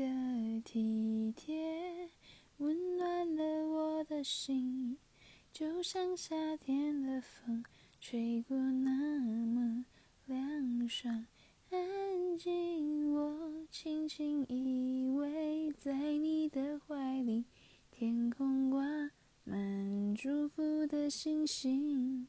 的体贴温暖了我的心就像夏天的风吹过那么凉爽安静我轻轻依偎在你的怀里天空挂满祝福的星星。